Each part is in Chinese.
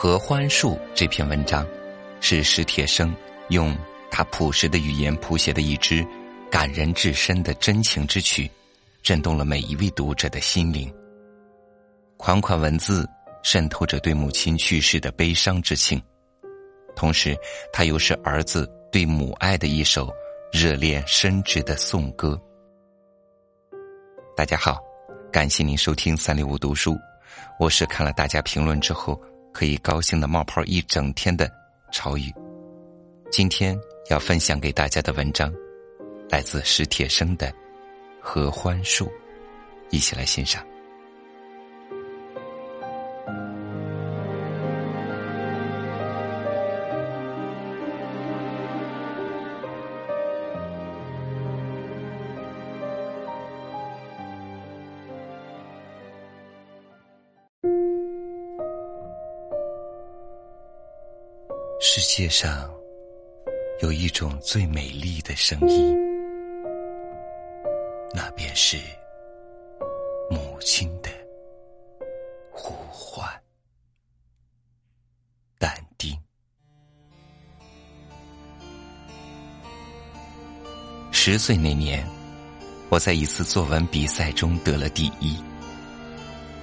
合欢树》这篇文章，是史铁生用他朴实的语言谱写的一支感人至深的真情之曲，震动了每一位读者的心灵。款款文字渗透着对母亲去世的悲伤之情，同时，它又是儿子对母爱的一首热烈深挚的颂歌。大家好，感谢您收听三六五读书，我是看了大家评论之后可以高兴的冒泡一整天的潮语。今天要分享给大家的文章，来自史铁生的《合欢树》，一起来欣赏。界上有一种最美丽的声音，那便是母亲的呼唤。但丁。十岁那年，我在一次作文比赛中得了第一。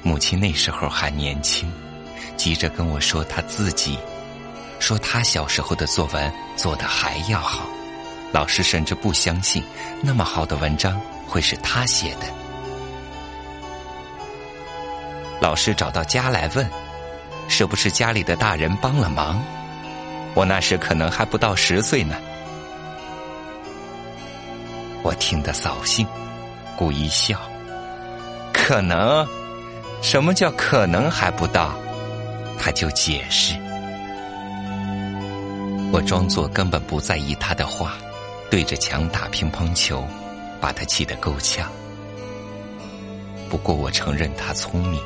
母亲那时候还年轻，急着跟我说她自己。说他小时候的作文做的还要好，老师甚至不相信那么好的文章会是他写的。老师找到家来问，是不是家里的大人帮了忙？我那时可能还不到十岁呢。我听得扫兴，故意笑。可能？什么叫可能还不到？他就解释。我装作根本不在意他的话，对着墙打乒乓球，把他气得够呛。不过我承认她聪明，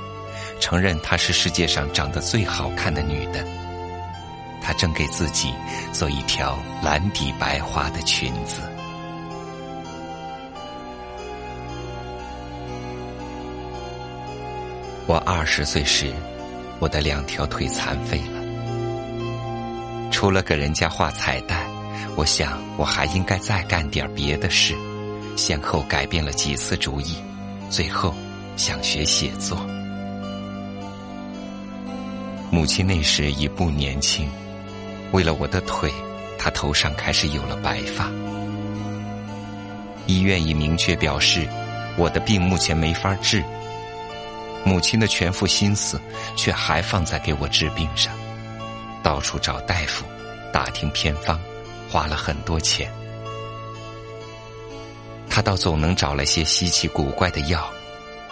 承认她是世界上长得最好看的女的。她正给自己做一条蓝底白花的裙子。我二十岁时，我的两条腿残废了。除了给人家画彩带，我想我还应该再干点别的事。先后改变了几次主意，最后想学写作。母亲那时已不年轻，为了我的腿，她头上开始有了白发。医院已明确表示，我的病目前没法治。母亲的全副心思却还放在给我治病上。到处找大夫，打听偏方，花了很多钱。他倒总能找来些稀奇古怪的药，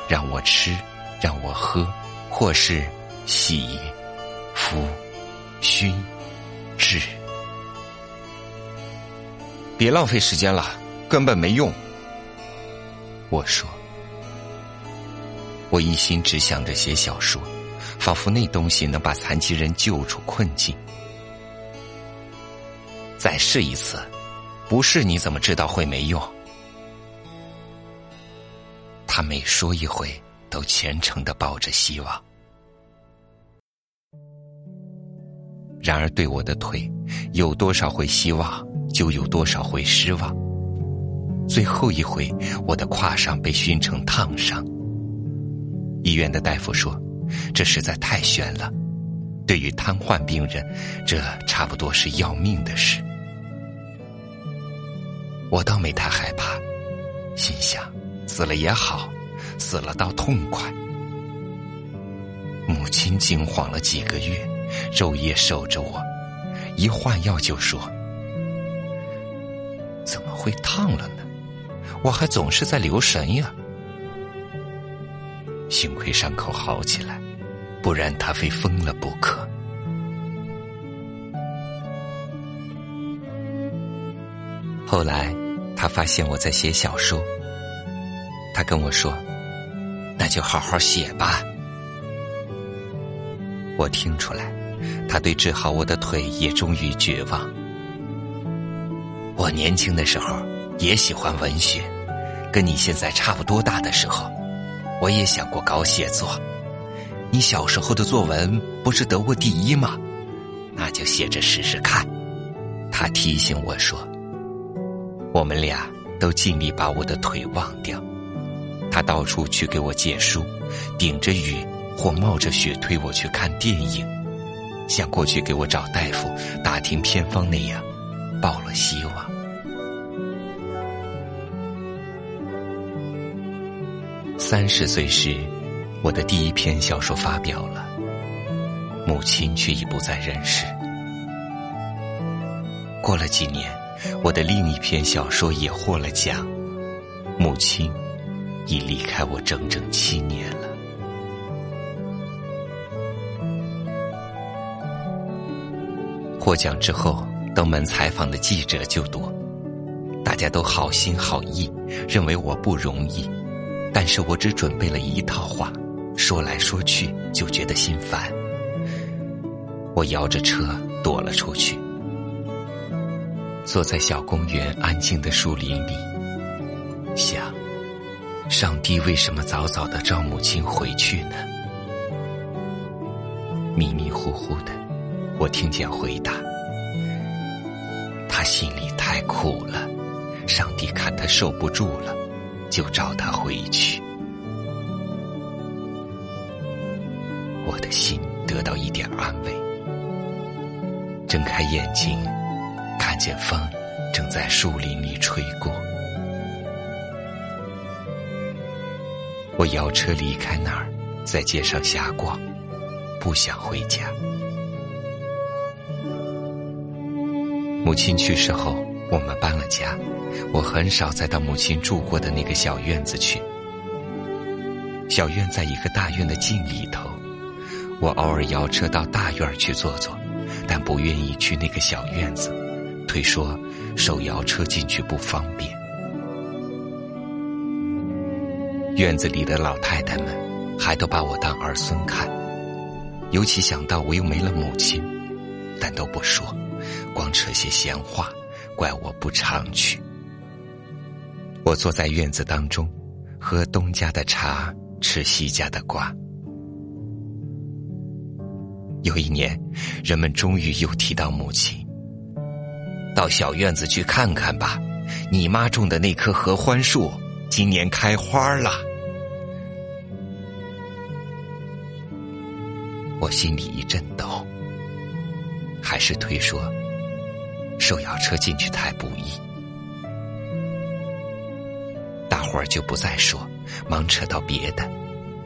让我吃，让我喝，或是洗、敷、熏、治。别浪费时间了，根本没用。我说，我一心只想着写小说。仿佛那东西能把残疾人救出困境。再试一次，不试你怎么知道会没用？他每说一回，都虔诚的抱着希望。然而，对我的腿，有多少回希望，就有多少回失望。最后一回，我的胯上被熏成烫伤。医院的大夫说。这实在太悬了，对于瘫痪病人，这差不多是要命的事。我倒没太害怕，心想死了也好，死了倒痛快。母亲惊慌了几个月，昼夜守着我，一换药就说：“怎么会烫了呢？我还总是在留神呀。”幸亏伤口好起来，不然他非疯了不可。后来他发现我在写小说，他跟我说：“那就好好写吧。”我听出来，他对治好我的腿也终于绝望。我年轻的时候也喜欢文学，跟你现在差不多大的时候。我也想过搞写作，你小时候的作文不是得过第一吗？那就写着试试看。”他提醒我说：“我们俩都尽力把我的腿忘掉。”他到处去给我借书，顶着雨或冒着雪推我去看电影，像过去给我找大夫、打听偏方那样，抱了希望。三十岁时，我的第一篇小说发表了，母亲却已不在人世。过了几年，我的另一篇小说也获了奖，母亲已离开我整整七年了。获奖之后，登门采访的记者就多，大家都好心好意，认为我不容易。但是我只准备了一套话，说来说去就觉得心烦。我摇着车躲了出去，坐在小公园安静的树林里，想：上帝为什么早早的召母亲回去呢？迷迷糊糊的，我听见回答：他心里太苦了，上帝看他受不住了。就召他回去，我的心得到一点安慰。睁开眼睛，看见风正在树林里吹过。我摇车离开那儿，在街上瞎逛，不想回家。母亲去世后，我们搬了家。我很少再到母亲住过的那个小院子去。小院在一个大院的近里头，我偶尔摇车到大院去坐坐，但不愿意去那个小院子，推说手摇车进去不方便。院子里的老太太们还都把我当儿孙看，尤其想到我又没了母亲，但都不说，光扯些闲话，怪我不常去。我坐在院子当中，喝东家的茶，吃西家的瓜。有一年，人们终于又提到母亲，到小院子去看看吧。你妈种的那棵合欢树，今年开花了。我心里一阵抖，还是推说，手摇车进去太不易。大伙儿就不再说，忙扯到别的，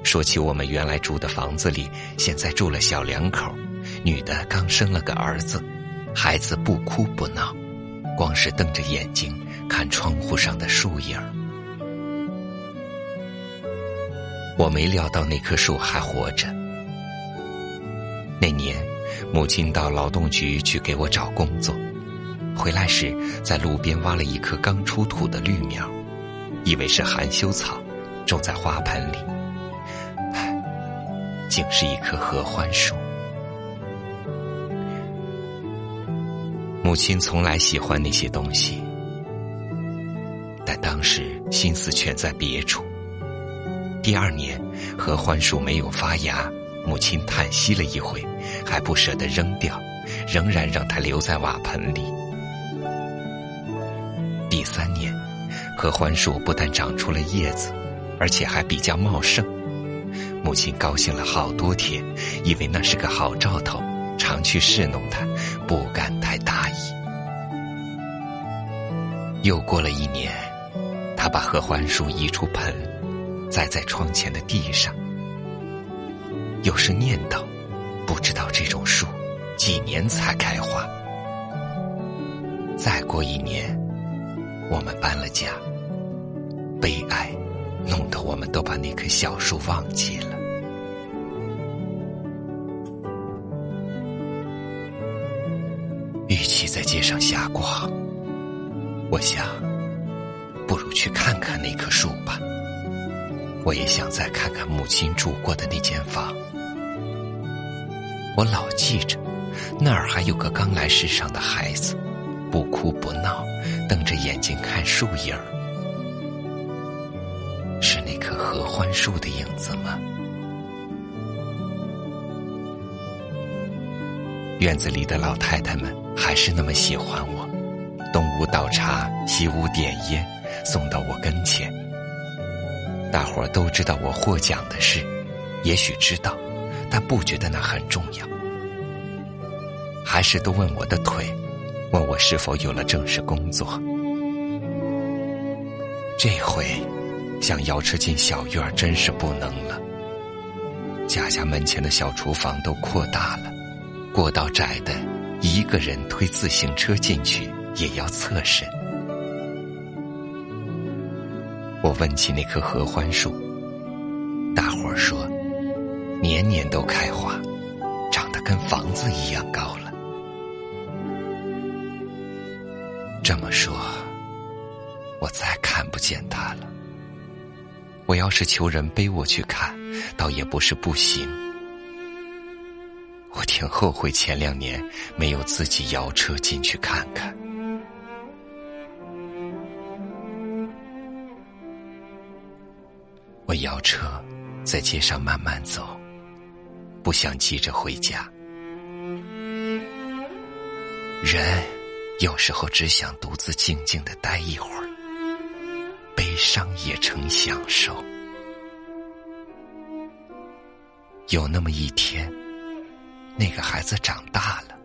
说起我们原来住的房子里，现在住了小两口，女的刚生了个儿子，孩子不哭不闹，光是瞪着眼睛看窗户上的树影。我没料到那棵树还活着。那年，母亲到劳动局去给我找工作，回来时在路边挖了一棵刚出土的绿苗。以为是含羞草，种在花盆里，竟是一棵合欢树。母亲从来喜欢那些东西，但当时心思全在别处。第二年，合欢树没有发芽，母亲叹息了一回，还不舍得扔掉，仍然让它留在瓦盆里。第三年。合欢树不但长出了叶子，而且还比较茂盛。母亲高兴了好多天，以为那是个好兆头，常去侍弄它，不敢太大意。又过了一年，他把合欢树移出盆，栽在窗前的地上。有时念叨，不知道这种树几年才开花。再过一年，我们搬了家。悲哀，弄得我们都把那棵小树忘记了。与其在街上瞎逛，我想，不如去看看那棵树吧。我也想再看看母亲住过的那间房。我老记着，那儿还有个刚来世上的孩子，不哭不闹，瞪着眼睛看树影儿。是那棵合欢树的影子吗？院子里的老太太们还是那么喜欢我，东屋倒茶，西屋点烟，送到我跟前。大伙都知道我获奖的事，也许知道，但不觉得那很重要。还是都问我的腿，问我是否有了正式工作。这回想摇车进小院儿真是不能了。家家门前的小厨房都扩大了，过道窄的，一个人推自行车进去也要侧身。我问起那棵合欢树，大伙儿说，年年都开花，长得跟房子一样高了。这么说，我再看不见它了。我要是求人背我去看，倒也不是不行。我挺后悔前两年没有自己摇车进去看看。我摇车在街上慢慢走，不想急着回家。人有时候只想独自静静的待一会儿。悲伤也成享受。有那么一天，那个孩子长大了，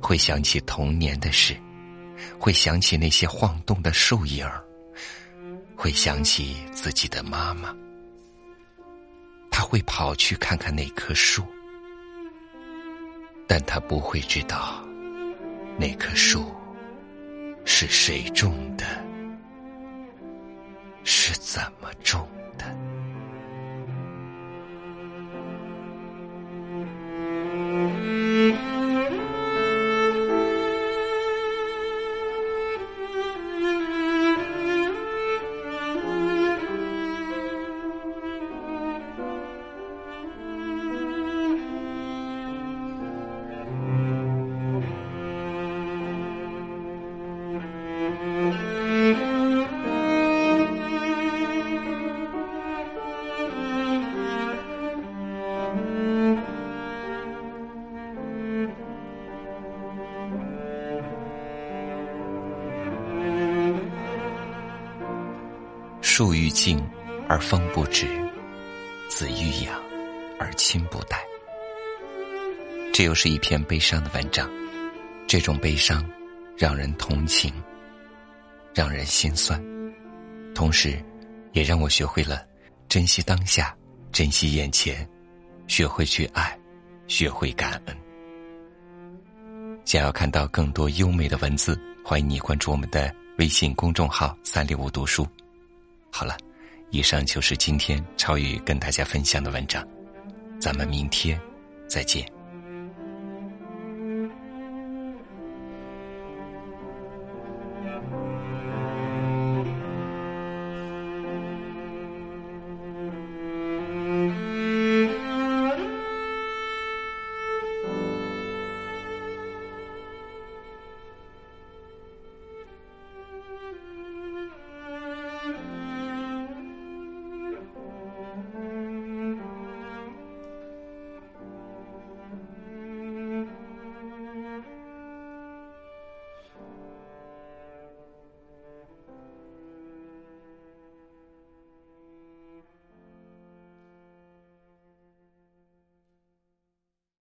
会想起童年的事，会想起那些晃动的树影儿，会想起自己的妈妈。他会跑去看看那棵树，但他不会知道，那棵树是谁种的。是怎么种静而风不止，子欲养而亲不待。这又是一篇悲伤的文章，这种悲伤让人同情，让人心酸，同时也让我学会了珍惜当下，珍惜眼前，学会去爱，学会感恩。想要看到更多优美的文字，欢迎你关注我们的微信公众号“三六五读书”。好了，以上就是今天超宇跟大家分享的文章，咱们明天再见。